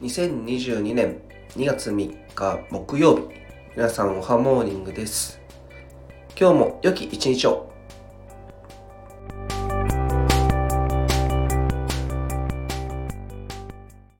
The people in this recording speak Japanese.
2022年2月3日木曜日。皆さんおはモーニングです。今日も良き一日を。